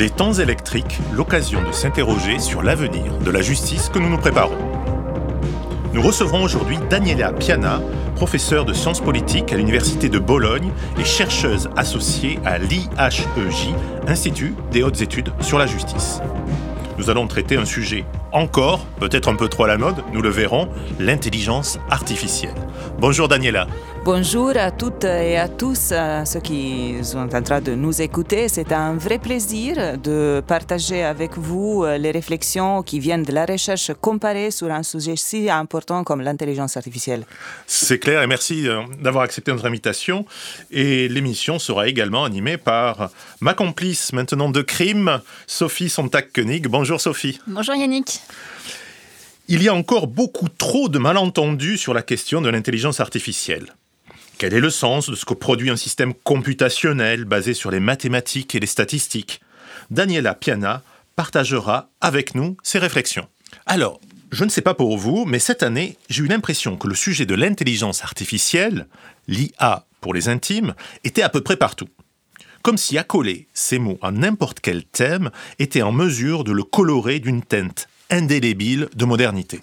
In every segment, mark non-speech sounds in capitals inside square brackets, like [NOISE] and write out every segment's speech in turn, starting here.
Les temps électriques, l'occasion de s'interroger sur l'avenir de la justice que nous nous préparons. Nous recevrons aujourd'hui Daniela Piana, professeure de sciences politiques à l'Université de Bologne et chercheuse associée à l'IHEJ, Institut des hautes études sur la justice. Nous allons traiter un sujet encore, peut-être un peu trop à la mode, nous le verrons, l'intelligence artificielle. Bonjour Daniela. Bonjour à toutes et à tous ceux qui sont en train de nous écouter. C'est un vrai plaisir de partager avec vous euh, les réflexions qui viennent de la recherche comparée sur un sujet si important comme l'intelligence artificielle. C'est clair et merci euh, d'avoir accepté notre invitation. Et l'émission sera également animée par ma complice maintenant de crime, Sophie Sontag-Koenig. Bonjour Sophie. Bonjour Yannick. Il y a encore beaucoup trop de malentendus sur la question de l'intelligence artificielle. Quel est le sens de ce que produit un système computationnel basé sur les mathématiques et les statistiques? Daniela Piana partagera avec nous ses réflexions. Alors, je ne sais pas pour vous, mais cette année, j'ai eu l'impression que le sujet de l'intelligence artificielle, l'IA pour les intimes, était à peu près partout. Comme si accoler ces mots à n'importe quel thème était en mesure de le colorer d'une teinte indélébile de modernité.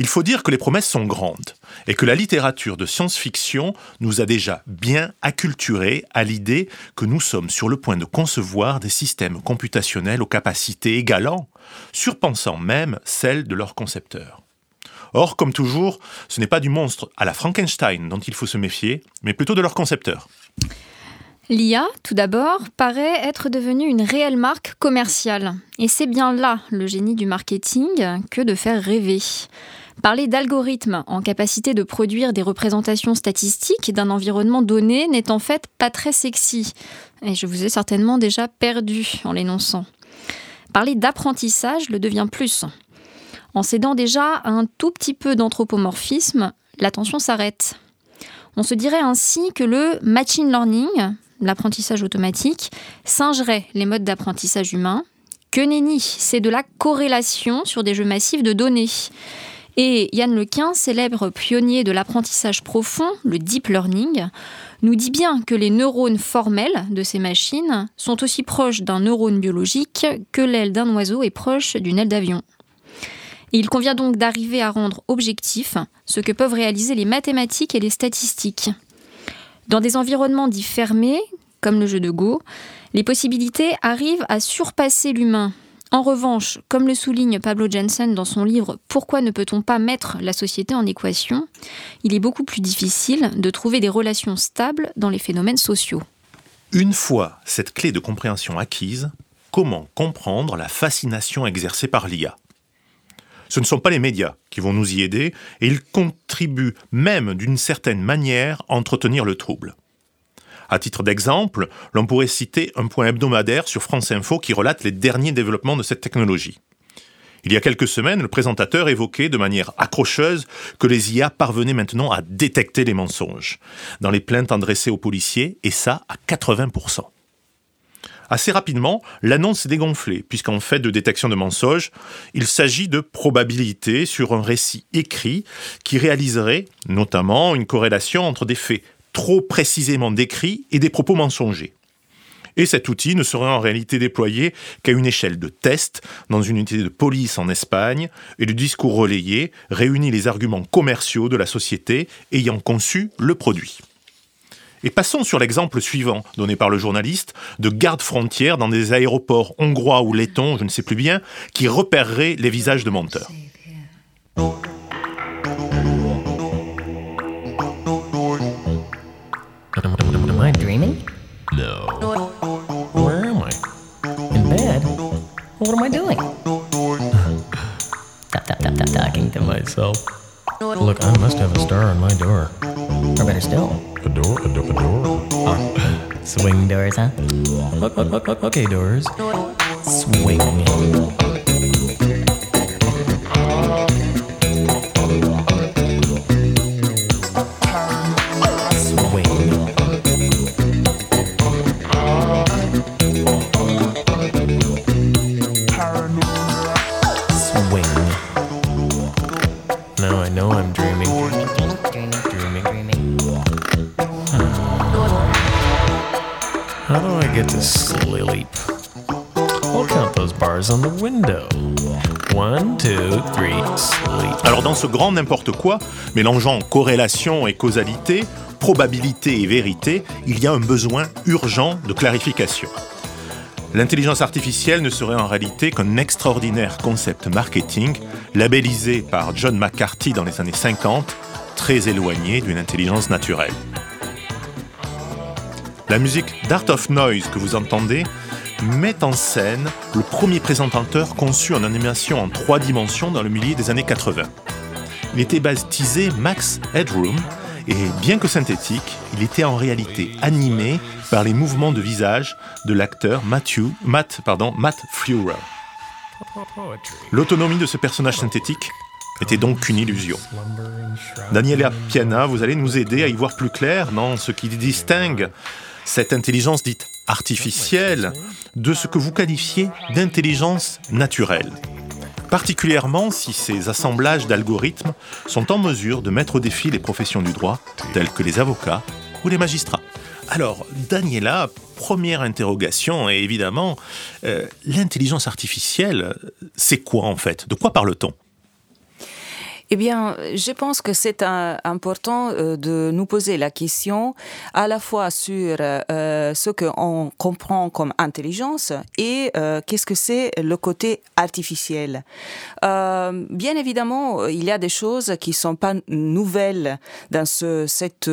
Il faut dire que les promesses sont grandes et que la littérature de science-fiction nous a déjà bien acculturés à l'idée que nous sommes sur le point de concevoir des systèmes computationnels aux capacités égalant, surpensant même celles de leurs concepteurs. Or, comme toujours, ce n'est pas du monstre à la Frankenstein dont il faut se méfier, mais plutôt de leurs concepteurs. L'IA, tout d'abord, paraît être devenue une réelle marque commerciale. Et c'est bien là le génie du marketing que de faire rêver. Parler d'algorithmes en capacité de produire des représentations statistiques d'un environnement donné n'est en fait pas très sexy. Et je vous ai certainement déjà perdu en l'énonçant. Parler d'apprentissage le devient plus. En cédant déjà un tout petit peu d'anthropomorphisme, l'attention s'arrête. On se dirait ainsi que le machine learning, l'apprentissage automatique, singerait les modes d'apprentissage humain. Que nenni, c'est de la corrélation sur des jeux massifs de données. Et Yann Lequin, célèbre pionnier de l'apprentissage profond, le deep learning, nous dit bien que les neurones formels de ces machines sont aussi proches d'un neurone biologique que l'aile d'un oiseau est proche d'une aile d'avion. Il convient donc d'arriver à rendre objectif ce que peuvent réaliser les mathématiques et les statistiques. Dans des environnements dits fermés, comme le jeu de Go, les possibilités arrivent à surpasser l'humain en revanche, comme le souligne Pablo Jensen dans son livre Pourquoi ne peut-on pas mettre la société en équation? il est beaucoup plus difficile de trouver des relations stables dans les phénomènes sociaux. Une fois cette clé de compréhension acquise, comment comprendre la fascination exercée par l'IA Ce ne sont pas les médias qui vont nous y aider et ils contribuent même d'une certaine manière à entretenir le trouble. À titre d'exemple, l'on pourrait citer un point hebdomadaire sur France Info qui relate les derniers développements de cette technologie. Il y a quelques semaines, le présentateur évoquait de manière accrocheuse que les IA parvenaient maintenant à détecter les mensonges dans les plaintes adressées aux policiers, et ça à 80%. Assez rapidement, l'annonce s'est dégonflée, puisqu'en fait de détection de mensonges, il s'agit de probabilités sur un récit écrit qui réaliserait notamment une corrélation entre des faits trop précisément décrits et des propos mensongers. Et cet outil ne serait en réalité déployé qu'à une échelle de test dans une unité de police en Espagne, et le discours relayé réunit les arguments commerciaux de la société ayant conçu le produit. Et passons sur l'exemple suivant, donné par le journaliste, de gardes frontières dans des aéroports hongrois ou lettons, je ne sais plus bien, qui repéreraient les visages de menteurs. What am I doing? [LAUGHS] tap, tap, tap, tap, talking to myself. Look, I must have a star on my door. Or better still, A door? A, do- a door? oh, swing doors, huh? Okay, doors. Swing. Alors dans ce grand n'importe quoi, mélangeant corrélation et causalité, probabilité et vérité, il y a un besoin urgent de clarification. L'intelligence artificielle ne serait en réalité qu'un extraordinaire concept marketing labellisé par John McCarthy dans les années 50, très éloigné d'une intelligence naturelle. La musique d'Art of Noise que vous entendez met en scène le premier présentateur conçu en animation en trois dimensions dans le milieu des années 80. Il était baptisé Max Headroom et bien que synthétique, il était en réalité animé par les mouvements de visage de l'acteur Matt, pardon, Matt. L'autonomie de ce personnage synthétique était donc une illusion. Daniela Piana, vous allez nous aider à y voir plus clair dans ce qui distingue cette intelligence dite artificielle de ce que vous qualifiez d'intelligence naturelle. Particulièrement si ces assemblages d'algorithmes sont en mesure de mettre au défi les professions du droit, telles que les avocats ou les magistrats. Alors, Daniela, première interrogation, et évidemment, euh, l'intelligence artificielle, c'est quoi en fait? De quoi parle-t-on? Eh bien, je pense que c'est important euh, de nous poser la question à la fois sur euh, ce qu'on comprend comme intelligence et euh, qu'est-ce que c'est le côté artificiel. Euh, bien évidemment, il y a des choses qui sont pas nouvelles dans ce cet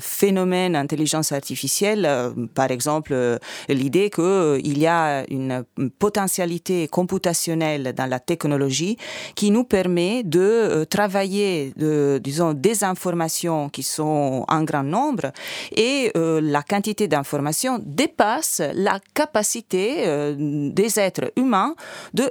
phénomène intelligence artificielle. Par exemple, l'idée qu'il y a une potentialité computationnelle dans la technologie qui nous permet de travailler, disons, des informations qui sont en grand nombre et euh, la quantité d'informations dépasse la capacité euh, des êtres humains de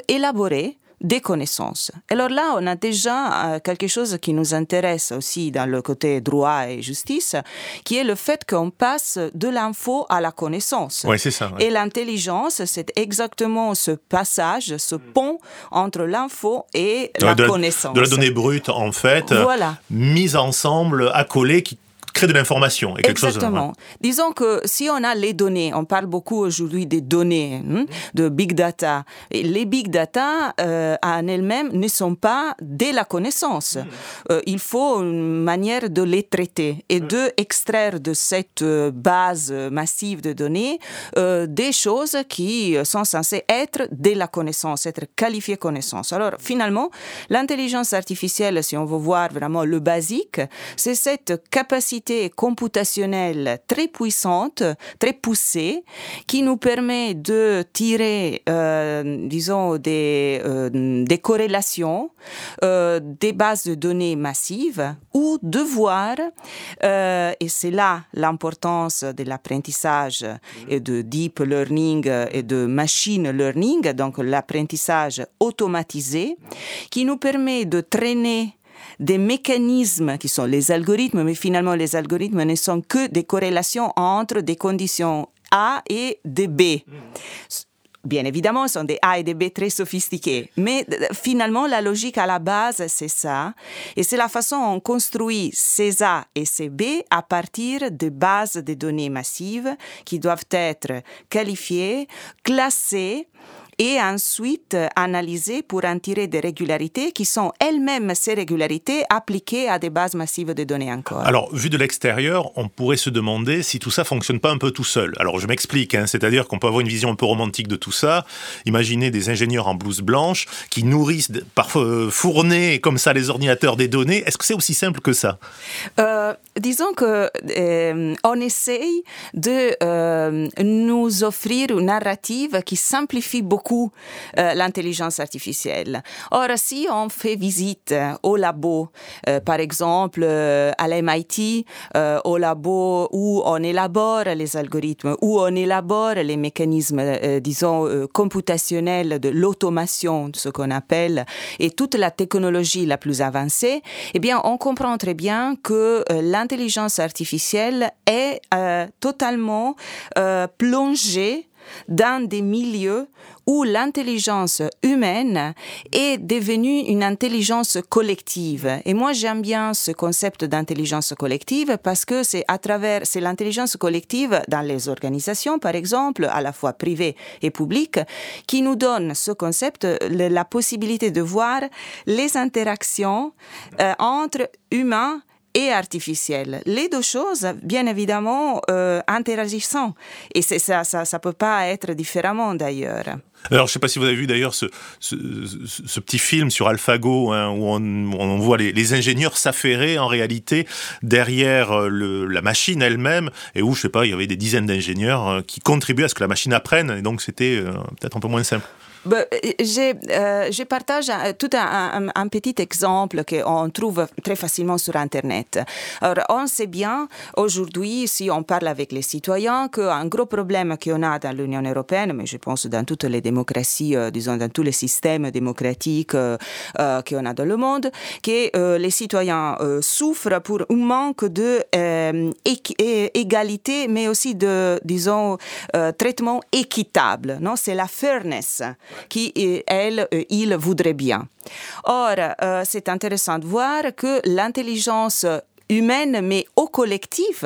des connaissances. Alors là, on a déjà euh, quelque chose qui nous intéresse aussi dans le côté droit et justice, qui est le fait qu'on passe de l'info à la connaissance. Oui, c'est ça. ouais. Et l'intelligence, c'est exactement ce passage, ce pont entre l'info et la de, connaissance. de la donnée brute, en fait, Voilà. mise ensemble, accolée, qui crée de l'information. Et quelque chose, Exactement. Disons que si on a les données, on parle beaucoup aujourd'hui des données, hein, de big data. Et les big data euh, en elles-mêmes ne sont pas de la connaissance. Euh, il faut une manière de les traiter et de extraire de cette euh, base massive de données euh, des choses qui sont censées être de la connaissance, être qualifiées connaissance. Alors finalement, l'intelligence artificielle, si on veut voir vraiment le basique, c'est cette capacité computationnelle très puissante, très poussée, qui nous permet de tirer, euh, disons, des, euh, des corrélations, euh, des bases de données massives, ou de voir, et c'est là l'importance de l'apprentissage et de deep learning et de machine learning, donc l'apprentissage automatisé, qui nous permet de traîner des mécanismes qui sont les algorithmes, mais finalement les algorithmes ne sont que des corrélations entre des conditions A et des B. Bien évidemment, ce sont des A et des B très sophistiqués, mais finalement, la logique à la base, c'est ça. Et c'est la façon dont on construit ces A et ces B à partir de bases de données massives qui doivent être qualifiées, classées et ensuite euh, analysées pour en tirer des régularités qui sont elles-mêmes ces régularités appliquées à des bases massives de données encore. Alors, vu de l'extérieur, on pourrait se demander si tout ça fonctionne pas un peu tout seul. Alors, je m'explique, hein, c'est-à-dire qu'on peut avoir une vision un peu romantique de tout ça. Imaginez des ingénieurs en blouse blanche qui nourrissent, parfois euh, comme ça les ordinateurs des données. Est-ce que c'est aussi simple que ça? Euh, disons que euh, on essaye de euh, nous offrir une narrative qui simplifie beaucoup euh, l'intelligence artificielle. Or, si on fait visite euh, au labo, euh, par exemple à l'MIT, au labo où on élabore les algorithmes, où on élabore les mécanismes, disons, computationnels de l'automation, ce qu'on appelle, et toute la technologie la plus avancée, eh bien, on comprend très bien que l'intelligence artificielle est totalement plongée dans des milieux où l'intelligence humaine est devenue une intelligence collective. Et moi, j'aime bien ce concept d'intelligence collective parce que c'est à travers, c'est l'intelligence collective dans les organisations, par exemple, à la fois privées et publiques, qui nous donne ce concept, la possibilité de voir les interactions euh, entre humains et artificiels. Les deux choses, bien évidemment, euh, interagissant. Et c'est ça, ça, ça peut pas être différemment d'ailleurs. Alors, je ne sais pas si vous avez vu d'ailleurs ce, petit film sur AlphaGo hein, où on, voit les, ingénieurs s'affairer en réalité derrière euh, la machine elle-même et où, je sais pas, il y avait des dizaines d'ingénieurs euh, qui contribuaient à ce que la machine apprenne et donc c'était peut-être un peu moins simple. Ben, euh, je partage un- tout un, petit exemple qu'on trouve très facilement sur Internet. Alors, on sait bien aujourd'hui, si on parle avec les citoyens, qu'un gros problème qu'on a dans l'Union européenne, mais je pense dans toutes les démocraties, euh, disons dans tous les systèmes démocratiques euh, qu'on a dans le monde, que les citoyens souffrent pour un manque de euh, équi- é- égalité, mais aussi de, disons, traitement équitable. C'est la fairness qui, euh, elle, euh, il voudrait bien. Or, euh, c'est intéressant de voir que l'intelligence humaine, mais au collectif,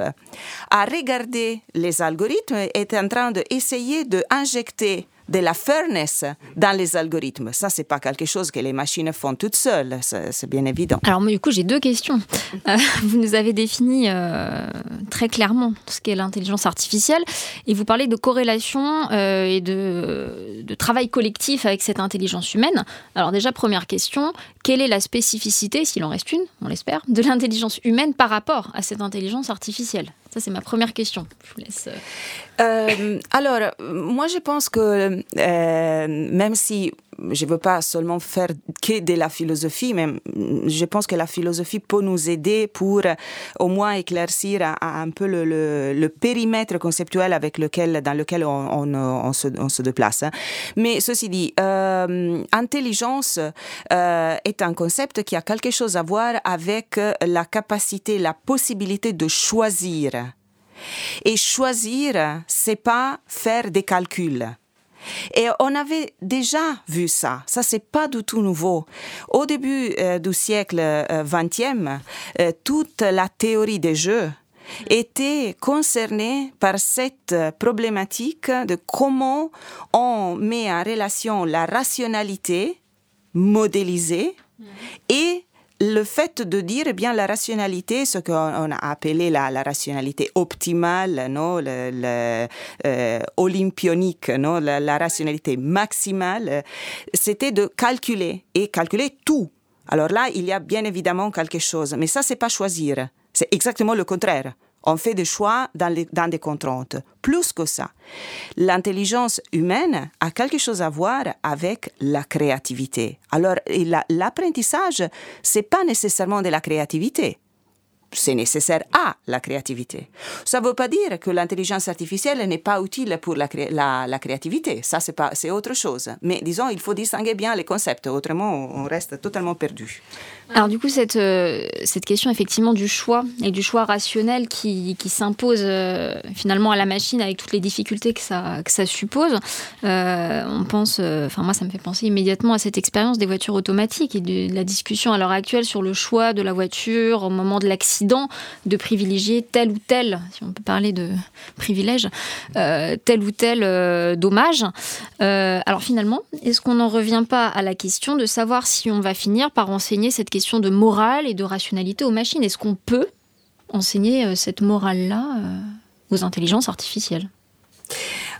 à regarder les algorithmes, est en train d'essayer d'injecter de la fairness dans les algorithmes. Ça, c'est pas quelque chose que les machines font toutes seules, c'est bien évident. Alors du coup, j'ai deux questions. Euh, vous nous avez défini euh, très clairement ce qu'est l'intelligence artificielle et vous parlez de corrélation euh, et de, de travail collectif avec cette intelligence humaine. Alors déjà, première question, quelle est la spécificité, s'il en reste une, on l'espère, de l'intelligence humaine par rapport à cette intelligence artificielle? Ça, c'est ma première question. Euh, Euh, alors, moi, je pense que euh, même si je veux pas seulement faire que de la philosophie, mais je pense que la philosophie peut nous aider pour euh, au moins éclaircir un, peu le, le- périmètre conceptuel avec lequel, dans lequel on, on, euh, se, se déplace. hein. Mais ceci dit, euh, intelligence est un concept qui a quelque chose à voir avec la capacité, la possibilité de choisir. Et choisir, c'est pas faire des calculs. Et on avait déjà vu ça. Ça, c'est pas du tout nouveau. Au début euh, du siècle euh, XXe, euh, toute la théorie des jeux était concernée par cette euh, problématique de comment on met en relation la rationalité modélisée et le fait de dire eh bien la rationalité, ce qu'on on a appelé la, rationalité optimale, non, le, euh, non, la, la rationalité maximale, c'était de calculer et calculer tout. Alors là, il y a bien évidemment quelque chose, mais ça, c'est pas choisir. C'est exactement le contraire. On fait des choix dans, des contraintes. Plus que ça, l'intelligence humaine a quelque chose à voir avec la créativité. Alors, et la- l'apprentissage, c'est pas nécessairement de la créativité. C'est nécessaire à la créativité. Ça ne veut pas dire que l'intelligence artificielle n'est pas utile pour la, la- créativité. Ça, c'est autre chose. Mais disons, il faut distinguer bien les concepts. Autrement, on reste totalement perdu. Alors du coup, cette, euh, cette question effectivement du choix et du choix rationnel qui, qui s'impose euh, finalement à la machine avec toutes les difficultés que ça, que ça suppose, euh, on pense, enfin moi ça me fait penser immédiatement à cette expérience des voitures automatiques et de la discussion à l'heure actuelle sur le choix de la voiture au moment de l'accident, de privilégier tel ou tel, si on peut parler de privilège, euh, tel ou tel euh, dommage. Euh, alors finalement, est-ce qu'on n'en revient pas à la question de savoir si on va finir par enseigner cette question de morale et de rationalité aux machines? Est-ce qu'on peut enseigner cette morale-là aux intelligences artificielles?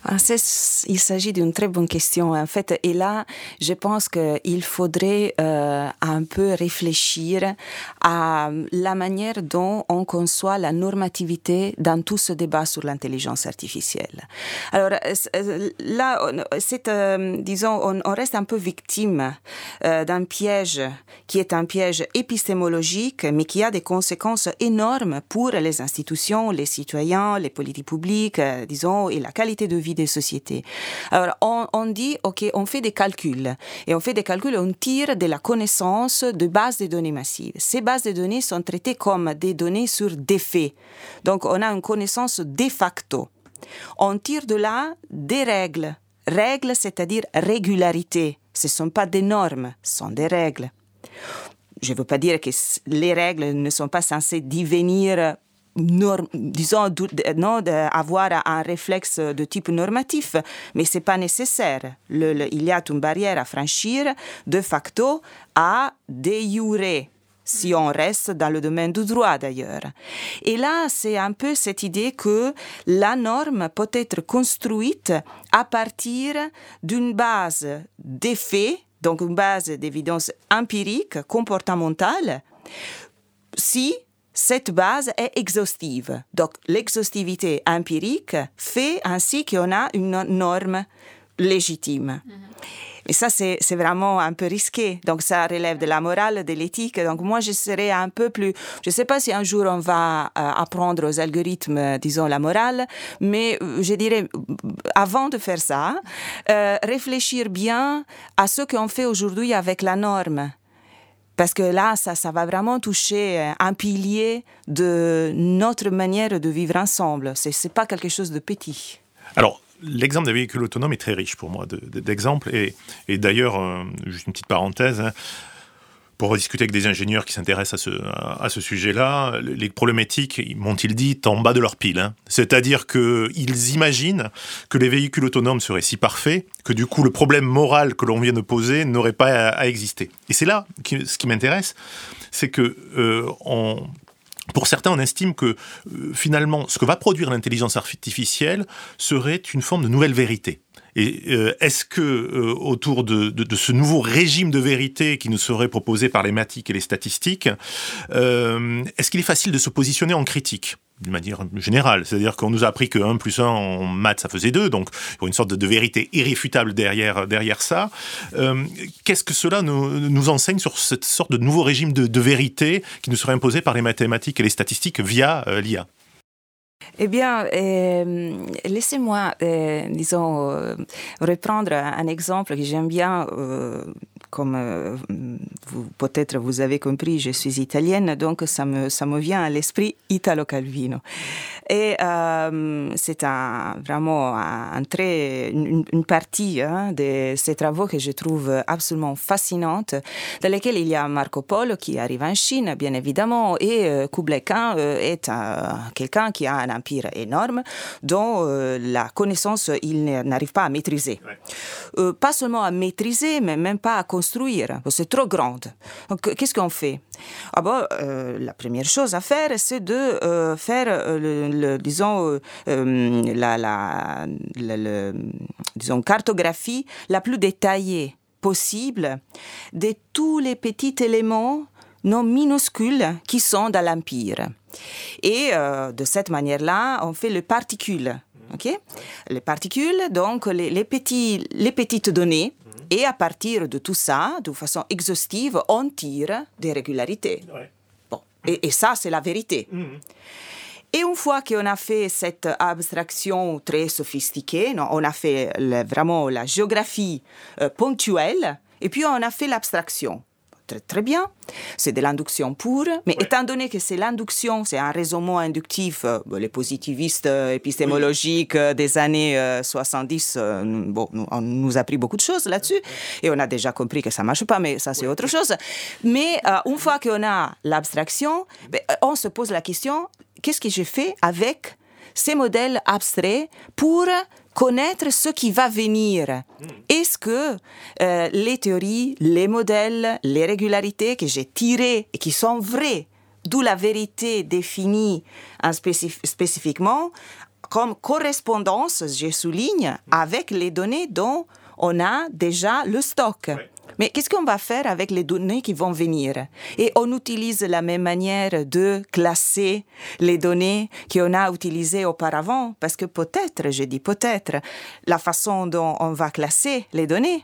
Il s'agit d'une très bonne question en fait. Et là, je pense qu'il faudrait euh, un peu réfléchir à la manière dont on conçoit la normativité dans tout ce débat sur l'intelligence artificielle. Alors euh, là, euh, disons, on, reste un peu victime d'un piège qui est un piège épistémologique, mais qui a des conséquences énormes pour les institutions, les citoyens, les politiques publiques, disons, et la qualité de vie des sociétés. Alors, on, dit, OK, on fait des calculs. Et on fait des calculs, on tire de la connaissance de bases de données massives. Ces bases de données sont traitées comme des données sur des faits. Donc, on a une connaissance de facto. On tire de là des règles règles, c'est-à-dire régularité. Ce ne sont pas des normes, ce sont des règles. Je ne veux pas dire que les règles ne sont pas censées devenir disons, non, avoir un réflexe de type normatif, mais c'est pas nécessaire. Il y a une barrière à franchir de facto à de jure si on reste dans le domaine du droit d'ailleurs. Et là, c'est un peu cette idée que la norme peut être construite à partir d'une base des faits, donc une base d'évidence empirique, comportementale, si cette base est exhaustive. Donc l'exhaustivité empirique fait ainsi qu'on a une norme légitime. Et ça, c'est vraiment un peu risqué. Donc, ça relève de la morale, de l'éthique. Donc, moi, je serais un peu plus... Je ne sais pas si un jour on va euh, apprendre aux algorithmes, disons, la morale, mais euh, je dirais, euh, avant de faire ça, euh, réfléchir bien à ce qu'on fait aujourd'hui avec la norme. Parce que là, ça, ça va vraiment toucher euh, un pilier de notre manière de vivre ensemble. Ce n'est pas quelque chose de petit. Alors, l'exemple des véhicules autonomes est très riche pour moi de- de- d'exemples. Et, et d'ailleurs, euh, juste une petite parenthèse, hein, pour discuter avec des ingénieurs qui s'intéressent à ce, sujet-là, les problématiques, m'ont-ils dit, en bas de leur pile. hein. C'est-à-dire qu'ils imaginent que les véhicules autonomes seraient si parfaits que du coup, le problème moral que l'on vient de poser n'aurait pas à, exister. Et c'est là, ce qui m'intéresse, c'est que euh, pour certains, on estime que euh, finalement, ce que va produire l'intelligence artificielle serait une forme de nouvelle vérité. Et euh, est-ce que euh, autour de, ce nouveau régime de vérité qui nous serait proposé par les mathématiques et les statistiques, euh, est-ce qu'il est facile de se positionner en critique d'une manière générale, c'est-à-dire qu'on nous a appris que 1 plus 1 en maths, ça faisait 2, donc il y a une sorte de, vérité irréfutable derrière, derrière ça. Qu'est-ce que cela nous, enseigne sur cette sorte de nouveau régime de, vérité qui nous serait imposé par les mathématiques et les statistiques via l'IA Eh bien, euh, laissez-moi, euh, disons, euh, reprendre un exemple que j'aime bien. Comme euh, peut-être vous avez compris, je suis italienne, donc ça me, ça me vient à l'esprit Italo Calvino. Et euh, c'est un, vraiment un, très, une, une partie hein, de ces travaux que je trouve absolument fascinante, dans lesquels il y a Marco Polo qui arrive en Chine, bien évidemment, et euh, Kublai Khan euh, est un- quelqu'un qui a un empire énorme dont la connaissance il n'arrive pas à maîtriser. Pas seulement à maîtriser, mais même pas à C'est trop grande. Qu'est-ce qu'on fait? Ah euh, La première chose à faire, c'est de faire, disons, la, cartographie la plus détaillée possible de tous les petits éléments non minuscules qui sont dans l'Empire. Et euh, de cette manière-là, on fait les particules. ok? Les particules, donc les petites données. Et à partir de tout ça, de façon exhaustive, on tire des régularités. Bon. Et, et ça, c'est la vérité. Et une fois qu'on a fait cette abstraction très sophistiquée, non, on a fait le- vraiment la géographie euh, ponctuelle, et puis on a fait l'abstraction. Très, très bien, c'est de l'induction pure, mais étant donné que c'est l'induction, c'est un raisonnement inductif, euh, les positivistes euh, épistémologiques euh, des années euh, 70, euh, bon, on nous a appris beaucoup de choses là-dessus, et on a déjà compris que ça marche pas, mais ça c'est autre chose. Mais euh, une fois qu'on a l'abstraction, ben, on se pose la question, qu'est-ce que je fais avec ces modèles abstraits pour connaître ce qui va venir. Est-ce que euh, les théories, les modèles, les régularités que j'ai tirées et qui sont vraies, d'où la vérité définie en spécif- spécifiquement, comme correspondance, je souligne, avec les données dont on a déjà le stock. Mais qu'est-ce qu'on va faire avec les données qui vont venir? Et on utilise la même manière de classer les données qu'on a utilisées auparavant, parce que peut-être, je dis peut-être, la façon dont on va classer les données,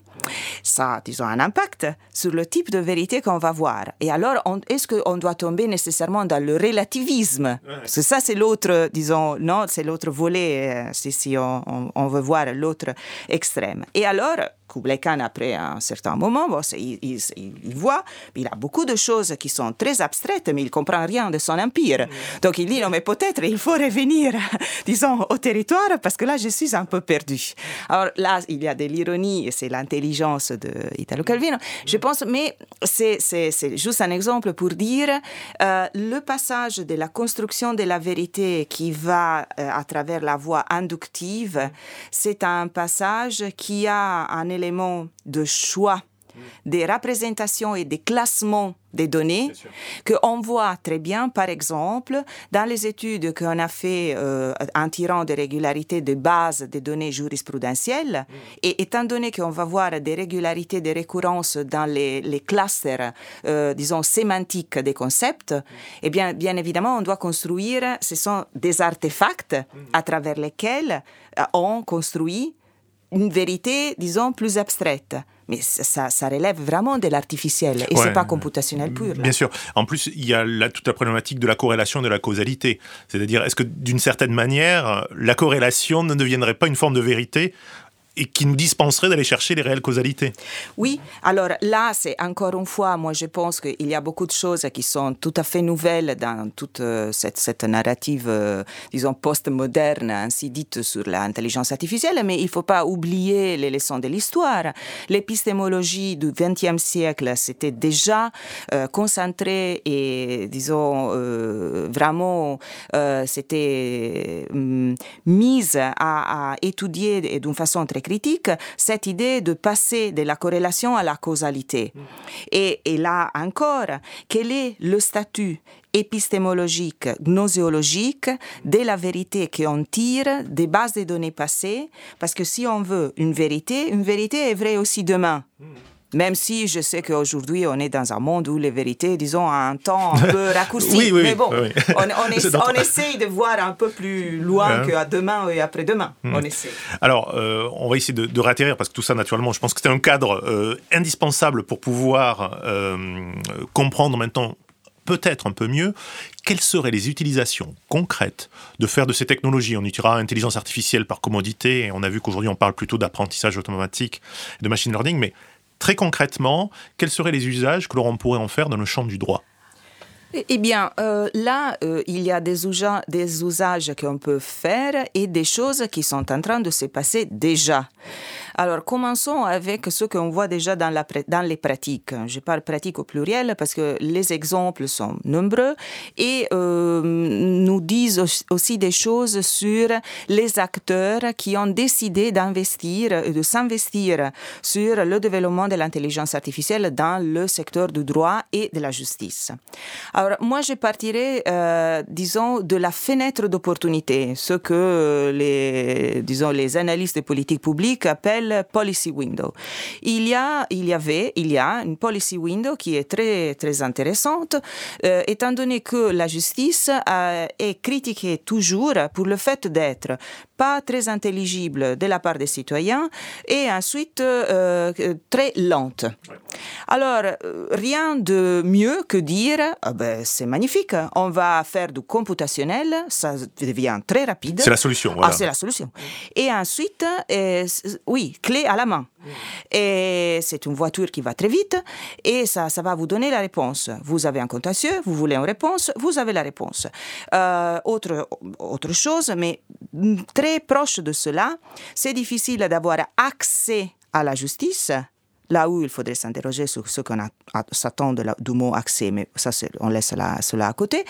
ça a, disons, un impact sur le type de vérité qu'on va voir. Et alors, est-ce qu'on doit tomber nécessairement dans le relativisme? Parce que ça, c'est l'autre, disons, non, c'est l'autre volet, euh, si, si on, on- on veut voir l'autre extrême. Et alors, Kublai Khan, après un certain moment, bon, il, il- il voit, il a beaucoup de choses qui sont très abstraites, mais il comprend rien de son empire. Donc il dit, non, mais peut-être il faut revenir, [LAUGHS] disons, au territoire, parce que là, je suis un peu perdu. Alors là, il y a de l'ironie, et c'est l'intelligence de Italo Calvino, je pense, mais c'est juste un exemple pour dire euh, le passage de la construction de la vérité qui va euh, à travers la voie inductive, c'est un passage qui a un élément de choix des représentations et des classements des données qu'on voit très bien, par exemple, dans les études qu'on a fait euh, en tirant des régularités de base des données jurisprudentielles. Et étant donné qu'on va voir des régularités de récurrence dans les, les clusters, euh, disons, sémantiques des concepts, eh bien, bien évidemment, on doit construire, ce sont des artefacts à travers lesquels euh, on construit une vérité, disons, plus abstraite. Mais ça, relève vraiment de l'artificiel et Ouais. c'est pas computationnel pur. là. Bien sûr. En plus, il y a la- toute la problématique de la corrélation et de la causalité. C'est-à-dire, est-ce que d'une certaine manière, la corrélation ne deviendrait pas une forme de vérité et qui nous dispenserait d'aller chercher les réelles causalités Oui, alors là, c'est encore une fois, moi je pense qu'il y a beaucoup de choses qui sont tout à fait nouvelles dans toute euh, cette, cette narrative, euh, disons, post-moderne, ainsi dite, sur l'intelligence artificielle, mais il ne faut pas oublier les leçons de l'histoire. L'épistémologie du XXe siècle s'était déjà euh, concentrée et, disons, vraiment, c'était hum, mise à, à étudier d'une façon très cette idée de passer de la corrélation à la causalité. Et, et là encore, quel est le statut épistémologique, gnoséologique de la vérité qu'on tire des bases de données passées? Parce que si on veut une vérité, une vérité est vraie aussi demain. Même si je sais qu'aujourd'hui, on est dans un monde où les vérités, disons, ont un temps un peu [LAUGHS] raccourci. Oui, oui, Mais bon, oui, on, [LAUGHS] essaye de voir un peu plus loin Ouais. qu'à demain et après-demain. On essaie. Alors, euh, on va essayer de, de réatterrir parce que tout ça, naturellement, je pense que c'est un cadre euh, indispensable pour pouvoir euh, comprendre maintenant peut-être un peu mieux quelles seraient les utilisations concrètes de faire de ces technologies. On utilisera intelligence artificielle par commodité et on a vu qu'aujourd'hui on parle plutôt d'apprentissage automatique, et de machine learning, mais très concrètement, quels seraient les usages que l'on pourrait en faire dans le champ du droit? Eh eh bien, euh, là, euh, il y a des, usa- des usages qu'on peut faire et des choses qui sont en train de se passer déjà. Alors, commençons avec ce qu'on voit déjà dans, les pratiques. Je parle pratique au pluriel parce que les exemples sont nombreux et euh, nous disent aussi- des choses sur les acteurs qui ont décidé d'investir, et de s'investir sur le développement de l'intelligence artificielle dans le secteur du droit et de la justice. Alors, moi, je partirais, euh, disons, de la fenêtre d'opportunité, ce que les, disons, les analystes de politique publique appellent policy window. Il y a, il y avait, il y a une policy window qui est très, très intéressante, euh, étant donné que la justice euh, est critiquée toujours pour le fait d'être pas très intelligible de la part des citoyens et ensuite euh, très lente. Alors, rien de mieux que dire, ah ben, c'est magnifique, on va faire du computationnel, ça devient très rapide. C'est la solution, voilà. Ah, c'est la solution. Et ensuite, euh, oui, clé à la main. Et c'est une voiture qui va très vite et ça, ça va vous donner la réponse. Vous avez un contentieux, vous voulez une réponse, vous avez la réponse. Euh, autre, autre chose, mais très proche de cela, c'est difficile d'avoir accès à la justice. Là où il faudrait s'interroger sur ce qu'on s'attend du mot accès, mais ça, on laisse la- cela à côté.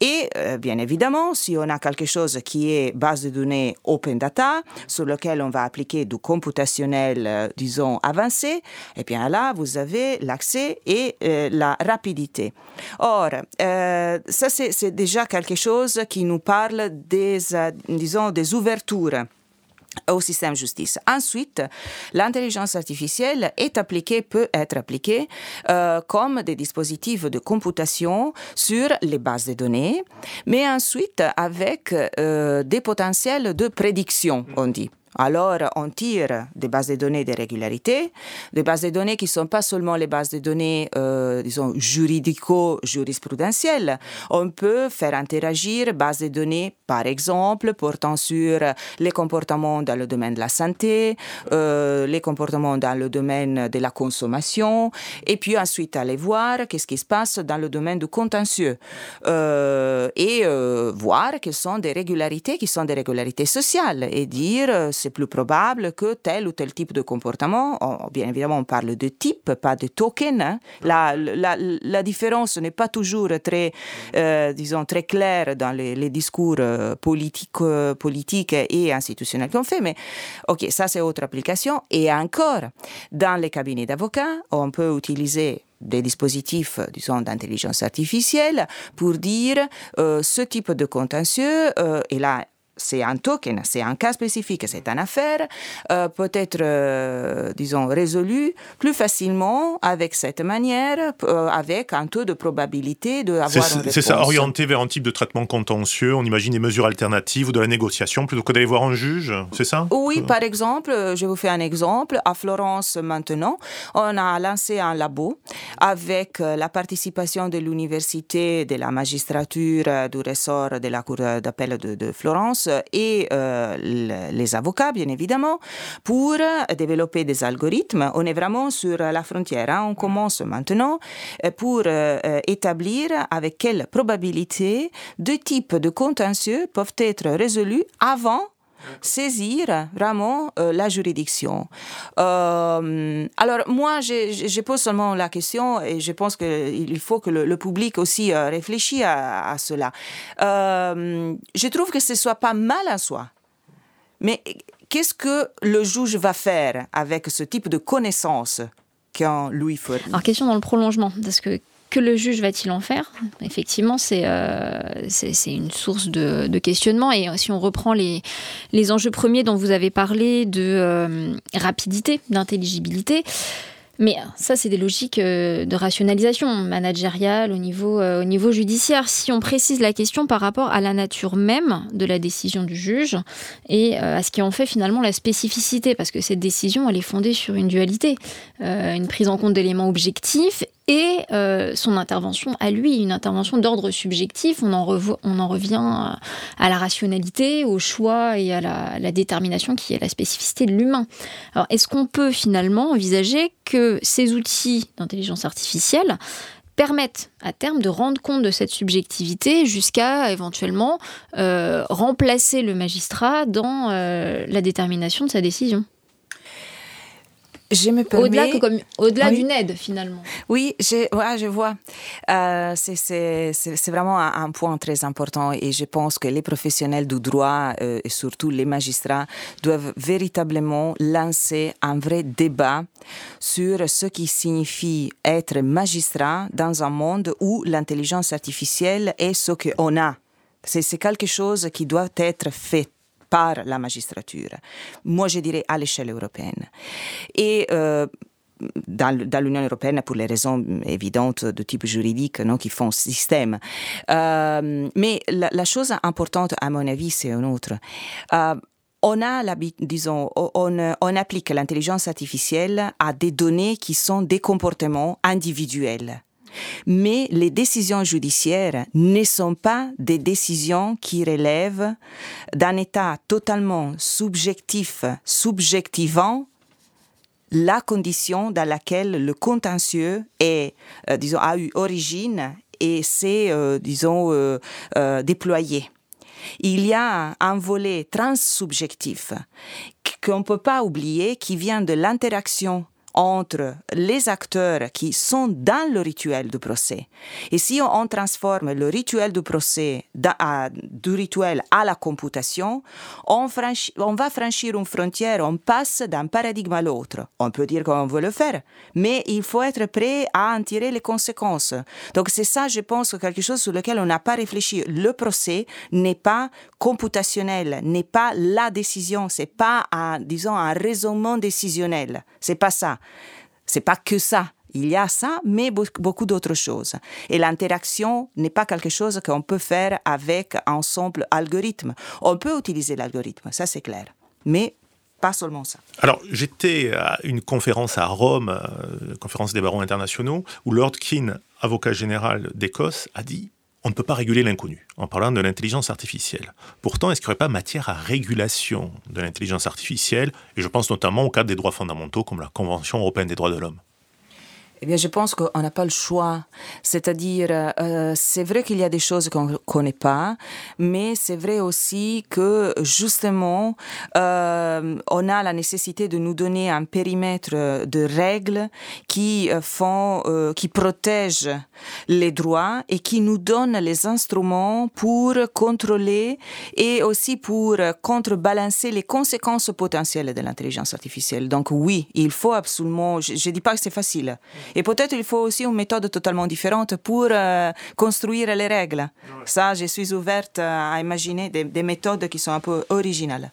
Et euh, bien évidemment, si on a quelque chose qui est base de données open data, sur lequel on va appliquer du computationnel, euh, disons, avancé, et bien là, vous avez l'accès et euh, la rapidité. Or, ça, c'est déjà quelque chose qui nous parle des, disons, des ouvertures au système justice. Ensuite, l'intelligence artificielle est appliquée, peut être appliquée euh, comme des dispositifs de computation sur les bases de données, mais ensuite avec euh, des potentiels de prédiction, on dit. Alors, on tire des bases de données de régularité, des bases de données qui ne sont pas seulement les bases de données, euh, disons, juridico-jurisprudentielles. On peut faire interagir bases de données, par exemple, portant sur les comportements dans le domaine de la santé, euh, les comportements dans le domaine de la consommation, et puis ensuite aller voir qu'est-ce qui se passe dans le domaine du contentieux euh, et voir quelles sont des régularités qui sont des régularités sociales et dire plus probable que tel ou tel type de comportement, on- bien évidemment on parle de type, pas de token, hein. la, différence n'est pas toujours très, euh, disons, très claire dans les, discours euh, politiques, euh, politiques et institutionnels qu'on fait, mais ok, ça c'est autre application. Et encore, dans les cabinets d'avocats, on peut utiliser des dispositifs, disons, d'intelligence artificielle pour dire ce type de contentieux, et là, c'est un token, c'est un cas spécifique, c'est une affaire, euh, peut être, euh, disons, résolu plus facilement avec cette manière, euh, avec un taux de probabilité d'avoir une c'est ça, orienté vers un type de traitement contentieux. On imagine des mesures alternatives ou de la négociation plutôt que d'aller voir un juge, c'est ça? Oui, par exemple, je vous fais un exemple. À Florence, maintenant, on a lancé un labo avec la participation de l'université, de la magistrature du ressort de la Cour d'appel de, de Florence et euh, le- les avocats, bien évidemment, pour développer des algorithmes. On est vraiment sur la frontière. hein. On commence maintenant euh, pour euh, établir avec quelle probabilité deux types de contentieux peuvent être résolus avant saisir vraiment euh, la juridiction. Euh, alors moi, je, pose seulement la question et je pense qu'il faut que le, public aussi euh, réfléchisse à, cela. Je trouve que ce soit pas mal en soi. Mais qu'est-ce que le juge va faire avec ce type de connaissances qu'on lui fournit Alors, question dans le prolongement, parce que que le juge va-t-il en faire? Effectivement, c'est euh, une source de, questionnement. Et si on reprend les, les enjeux premiers dont vous avez parlé de euh, rapidité, d'intelligibilité, mais ça, c'est des logiques euh, de rationalisation managériale au niveau, euh, au niveau judiciaire. Si on précise la question par rapport à la nature même de la décision du juge et à ce qui en fait finalement la spécificité, parce que cette décision, elle est fondée sur une dualité, une prise en compte d'éléments objectifs et euh, son intervention à lui, une intervention d'ordre subjectif. On en, revient à, à la rationalité, au choix et à la, détermination qui est la spécificité de l'humain. Alors, est-ce qu'on peut finalement envisager que ces outils d'intelligence artificielle permettent à terme de rendre compte de cette subjectivité jusqu'à éventuellement euh, remplacer le magistrat dans euh, la détermination de sa décision? Je me permets... Au-delà que comme- au-delà Oui. d'une aide finalement. Oui, je, ouais, je vois. Euh, c'est- c'est c'est- c'est vraiment un, un point très important et je pense que les professionnels du droit euh, et surtout les magistrats doivent véritablement lancer un vrai débat sur ce qui signifie être magistrat dans un monde où l'intelligence artificielle est ce qu'on a. C'est quelque chose qui doit être fait par la magistrature. Moi, je dirais à l'échelle européenne. Et euh, dans, l'Union européenne pour les raisons évidentes de type juridique non, qui font système. Euh, mais la, chose importante, à mon avis, c'est une autre. Euh, on applique l'intelligence artificielle à des données qui sont des comportements individuels. Mais les décisions judiciaires ne sont pas des décisions qui relèvent d'un état totalement subjectif, subjectivant la condition dans laquelle le contentieux euh, a eu origine et s'est, euh, disons, euh, déployé. Il y a un volet transsubjectif qu'on ne peut pas oublier qui vient de l'interaction entre les acteurs qui sont dans le rituel du procès. Et si on, transforme le rituel du procès du rituel à la computation, on, va franchir une frontière, on passe d'un paradigme à l'autre. On peut dire qu'on veut le faire, mais il faut être prêt à en tirer les conséquences. Donc c'est ça, je pense, quelque chose sur lequel on n'a pas réfléchi. Le procès n'est pas computationnel, n'est pas la décision, c'est pas disons, un raisonnement décisionnel. C'est pas ça. C'est pas que ça. Il y a ça, mais beau- beaucoup d'autres choses. Et l'interaction n'est pas quelque chose qu'on peut faire avec un ensemble algorithme. On peut utiliser l'algorithme, ça c'est clair. Mais pas seulement ça. Alors, j'étais à une conférence à Rome, euh, conférence des barons internationaux, où Lord Keane, avocat général d'Écosse, a dit on ne peut pas réguler l'inconnu, en parlant de l'intelligence artificielle. Pourtant, est-ce qu'il n'y aurait pas matière à régulation de l'intelligence artificielle? Et je pense notamment au cadre des droits fondamentaux, comme la Convention européenne des droits de l'homme. Eh bien, je pense qu'on n'a pas le choix. C'est-à-dire, euh, c'est vrai qu'il y a des choses qu'on ne connaît pas, mais c'est vrai aussi que justement, euh, on a la nécessité de nous donner un périmètre de règles qui euh, font, qui protègent les droits et qui nous donnent les instruments pour contrôler et aussi pour contrebalancer les conséquences potentielles de l'intelligence artificielle. Donc oui, il faut absolument, je ne dis pas que c'est facile, et peut-être il faut aussi une méthode totalement différente pour euh, construire les règles. Ça, je suis ouverte à imaginer des, des méthodes qui sont un peu originales.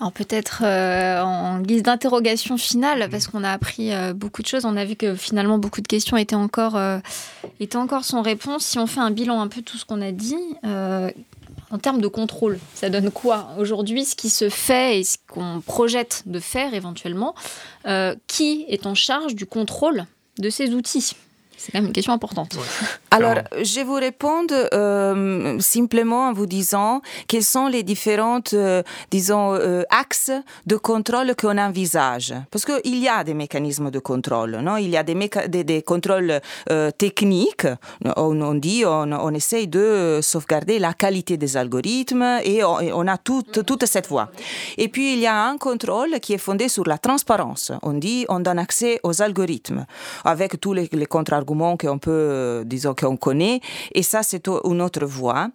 Alors peut-être euh, en guise d'interrogation finale, parce qu'on a appris euh, beaucoup de choses, on a vu que finalement beaucoup de questions étaient encore, euh, étaient encore sans réponse. Si on fait un bilan un peu de tout ce qu'on a dit, euh, en termes de contrôle, ça donne quoi aujourd'hui ce qui se fait et ce qu'on projette de faire éventuellement euh, Qui est en charge du contrôle de ces outils? C'est quand même une question importante. [LAUGHS] Alors, Clairement. je vous réponds euh, simplement en vous disant quels sont les différentes, euh, disons, euh, axes de contrôle qu'on envisage. Parce qu'il y a des mécanismes de contrôle, non? Il y a des, méca- des, des contrôles euh, techniques. On, on dit, on, on essaye de sauvegarder la qualité des algorithmes et on, et on a toute, toute cette voie. Et puis, il y a un contrôle qui est fondé sur la transparence. On dit, on donne accès aux algorithmes avec tous les, les contre-arguments qu'on peut, euh, disons, qu'on connaît. Et ça, c'est une autre voie.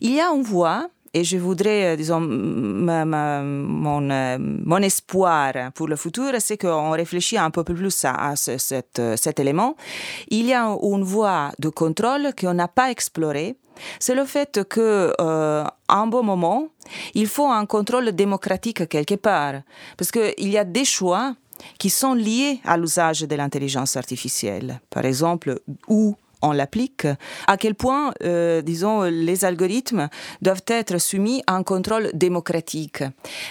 Il y a une voie et je voudrais, euh, disons, mon, euh, mon espoir pour le futur, c'est qu'on réfléchit un peu plus à, à ce- cet, cet élément. Il y a une voie de contrôle qu'on n'a pas explorée. C'est le fait que, euh, à un bon moment, il faut un contrôle démocratique quelque part. Parce qu'il y a des choix qui sont liés à l'usage de l'intelligence artificielle. Par exemple, où on l'applique, à quel point, euh, disons, les algorithmes doivent être soumis à un contrôle démocratique.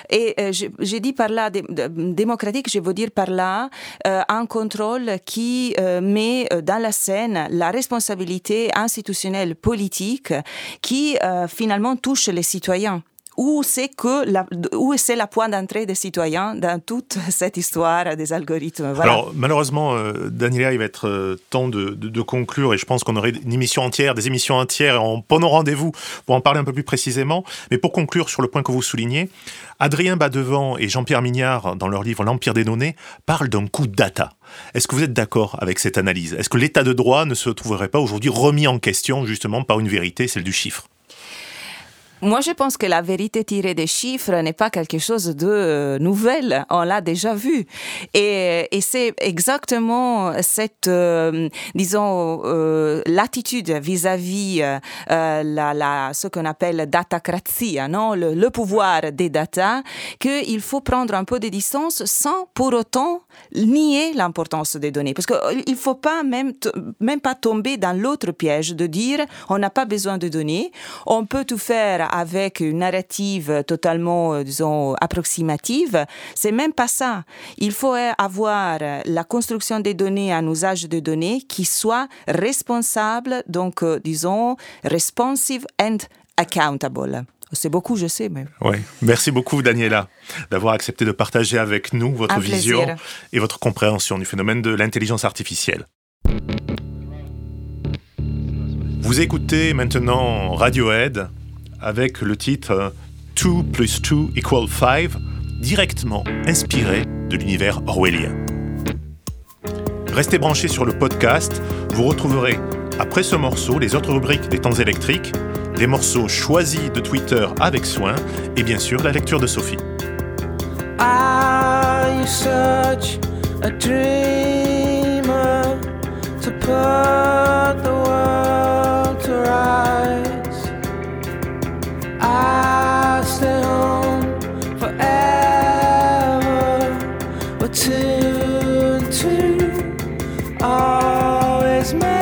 Et euh, j'ai dit par là démocratique, je veux dire par là euh, un contrôle qui met dans la scène la responsabilité institutionnelle politique qui finalement touche les citoyens où c'est que où c'est la point d'entrée des citoyens dans toute [LAUGHS] cette histoire des algorithmes. Alors, malheureusement, euh, Daniela, il va être euh, temps de, conclure et je pense qu'on aurait une émission entière, des émissions entières prend nos rendez-vous pour en parler un peu plus précisément. Mais pour conclure sur le point que vous soulignez, Adrien Badevant et Jean-Pierre Mignard, dans leur livre L'Empire des données, parlent d'un coup de data. Est-ce que vous êtes d'accord avec cette analyse? Est-ce que l'état de droit ne se trouverait pas aujourd'hui remis en question justement par une vérité, celle du chiffre? Moi, je pense que la vérité tirée des chiffres n'est pas quelque chose de euh, nouvel. On l'a déjà vu. Et, c'est exactement cette, euh, disons, euh, l'attitude vis-à-vis euh, ce qu'on appelle datacratie, hein, non, le, pouvoir des data, qu'il faut prendre un peu de distance sans pour autant nier l'importance des données. Parce qu'il ne faut pas même, même pas tomber dans l'autre piège de dire on n'a pas besoin de données, on peut tout faire avec une narrative totalement, euh, disons, approximative. C'est même pas ça. Il faut avoir la construction des données, un usage de données qui soit responsable, donc, euh, disons, responsive and accountable. C'est beaucoup, je sais, mais Oui, merci beaucoup Daniela d'avoir accepté de partager avec nous votre Un vision plaisir. et votre compréhension du phénomène de l'intelligence artificielle. Vous écoutez maintenant Radiohead avec le titre 2 plus 2 equal 5, directement inspiré de l'univers orwellien. Restez branchés sur le podcast, vous retrouverez après ce morceau les autres rubriques des temps électriques, les morceaux choisis de Twitter avec soin et bien sûr la lecture de Sophie. Such a dreamer to put the I stay home forever, two and two always makes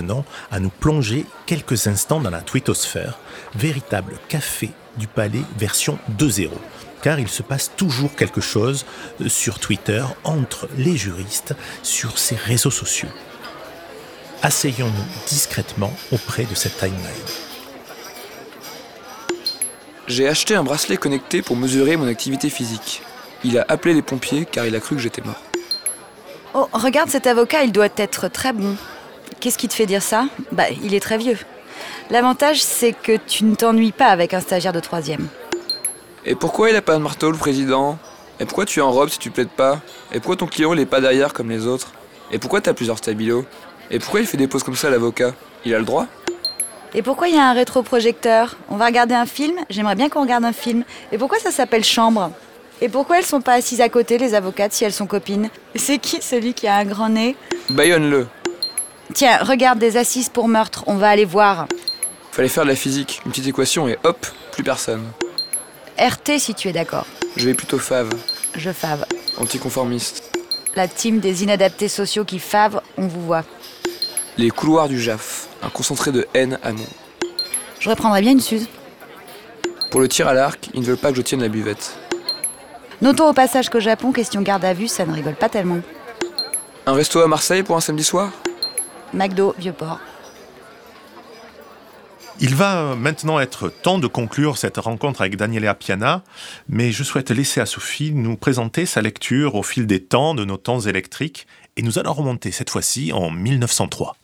maintenant à nous plonger quelques instants dans la twittosphère, véritable café du palais version 2.0. Car il se passe toujours quelque chose euh, sur Twitter entre les juristes sur ces réseaux sociaux. Asseyons-nous discrètement auprès de cette timeline. J'ai acheté un bracelet connecté pour mesurer mon activité physique. Il a appelé les pompiers car il a cru que j'étais mort. Oh, regarde cet avocat, il doit être très bon. Qu'est-ce qui te fait dire ça Bah, il est très vieux. L'avantage, c'est que tu ne t'ennuies pas avec un stagiaire de troisième. Et pourquoi il a pas de marteau le président? Et pourquoi tu es en robe si tu plaides pas? Et pourquoi ton client il est pas derrière comme les autres? Et pourquoi t'as plusieurs stabilos? Et pourquoi il fait des pauses comme ça à l'avocat? Il a le droit? Et pourquoi il y a un rétroprojecteur? On va regarder un film? J'aimerais bien qu'on regarde un film. Et pourquoi ça s'appelle chambre? Et pourquoi elles sont pas assises à côté, les avocates, si elles sont copines? C'est qui celui qui a un grand nez? Bayonne-le Tiens, regarde des assises pour meurtre, on va aller voir. Fallait faire de la physique, une petite équation et hop, plus personne. RT si tu es d'accord. Je vais plutôt fave, Je fave. anticonformiste. La team des inadaptés sociaux qui fave, on vous voit. Les couloirs du JAF, un concentré de haine amour. Je reprendrais bien une Suze. Pour le tir à l'arc, ils ne veulent pas que je tienne la buvette. Notons au passage qu'au Japon, question garde à vue, ça ne rigole pas tellement. Un resto à Marseille pour un samedi soir? McDo, Vieux-Port. Il va maintenant être temps de conclure cette rencontre avec Daniele Appiana, mais je souhaite laisser à Sophie nous présenter sa lecture au fil des temps de nos temps électriques, et nous allons remonter cette fois-ci en 1903.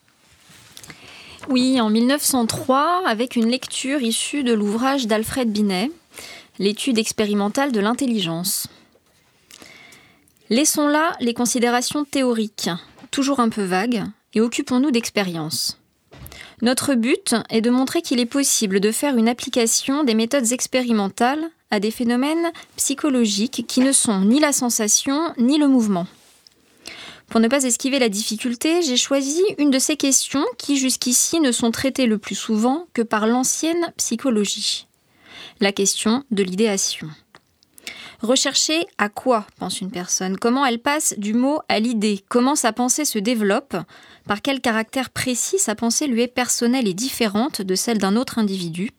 Oui, en 1903, avec une lecture issue de l'ouvrage d'Alfred Binet, L'étude expérimentale de l'intelligence. Laissons là les considérations théoriques, toujours un peu vagues, et occupons-nous d'expériences. Notre but est de montrer qu'il est possible de faire une application des méthodes expérimentales à des phénomènes psychologiques qui ne sont ni la sensation ni le mouvement. Pour ne pas esquiver la difficulté, j'ai choisi une de ces questions qui jusqu'ici ne sont traitées le plus souvent que par l'ancienne psychologie. La question de l'idéation. Rechercher à quoi pense une personne, comment elle passe du mot à l'idée, comment sa pensée se développe, par quel caractère précis sa pensée lui est personnelle et différente de celle d'un autre individu.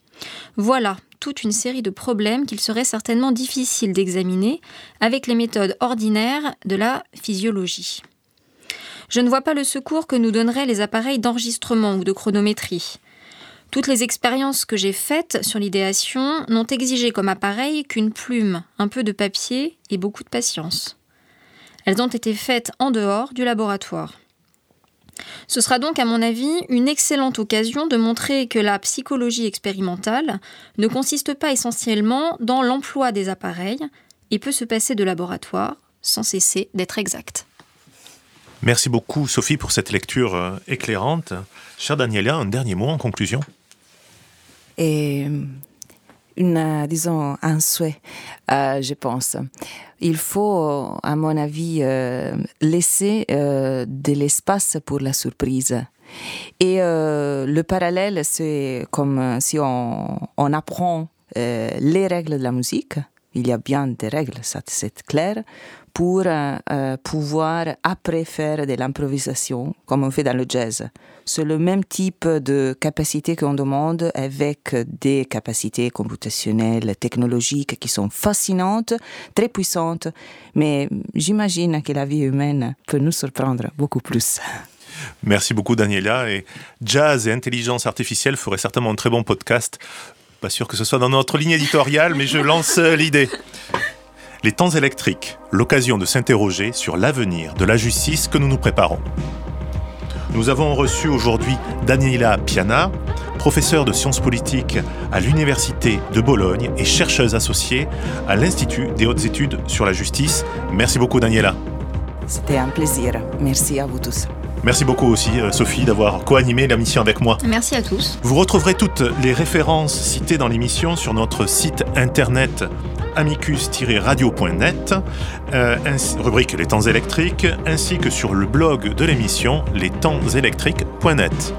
Voilà toute une série de problèmes qu'il serait certainement difficile d'examiner avec les méthodes ordinaires de la physiologie. Je ne vois pas le secours que nous donneraient les appareils d'enregistrement ou de chronométrie. Toutes les expériences que j'ai faites sur l'idéation n'ont exigé comme appareil qu'une plume, un peu de papier et beaucoup de patience. Elles ont été faites en dehors du laboratoire. Ce sera donc, à mon avis, une excellente occasion de montrer que la psychologie expérimentale ne consiste pas essentiellement dans l'emploi des appareils et peut se passer de laboratoire sans cesser d'être exacte. Merci beaucoup Sophie pour cette lecture euh, éclairante. Cher Daniela, un dernier mot en conclusion? Et une, euh, disons, un souhait, euh, je pense. Il faut, à mon avis, euh, laisser euh, de l'espace pour la surprise. Et euh, le parallèle, c'est comme euh, si on, on apprend euh, les règles de la musique. Il y a bien des règles, ça c'est clair, pour euh, euh, pouvoir après faire de l'improvisation, comme on fait dans le jazz. C'est le même type de capacité qu'on demande avec des capacités computationnelles, technologiques qui sont fascinantes, très puissantes, mais j'imagine que la vie humaine peut nous surprendre beaucoup plus. Merci beaucoup Daniela. Et jazz et intelligence artificielle ferait certainement un très bon podcast. Pas sûr que ce soit dans notre ligne éditoriale, mais je lance euh, l'idée. Les temps électriques, l'occasion de s'interroger sur l'avenir de la justice que nous nous préparons. Nous avons reçu aujourd'hui Daniela Piana, professeure de sciences politiques à l'Université de Bologne et chercheuse associée à l'Institut des hautes études sur la justice. Merci beaucoup Daniela. C'était un plaisir. Merci à vous tous. Merci beaucoup aussi euh, Sophie d'avoir co-animé la mission avec moi. Merci à tous. Vous retrouverez toutes les références citées dans l'émission sur notre site internet amicus-radio.net, euh, rubrique Les temps électriques, ainsi que sur le blog de l'émission lestempsélectriques.net.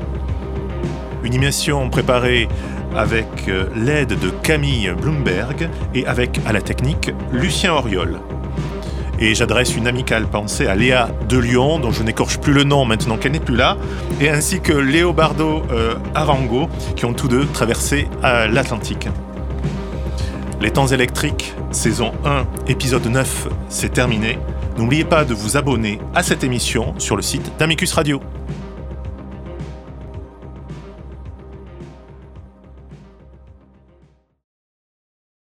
Une émission préparée avec euh, l'aide de Camille Bloomberg et avec à la technique Lucien Auriol. Et j'adresse une amicale pensée à Léa de Lyon, dont je n'écorche plus le nom maintenant qu'elle n'est plus là, et ainsi que Léobardo euh, Arango, qui ont tous deux traversé l'Atlantique. Les temps électriques, saison 1, épisode 9, c'est terminé. N'oubliez pas de vous abonner à cette émission sur le site d'Amicus Radio.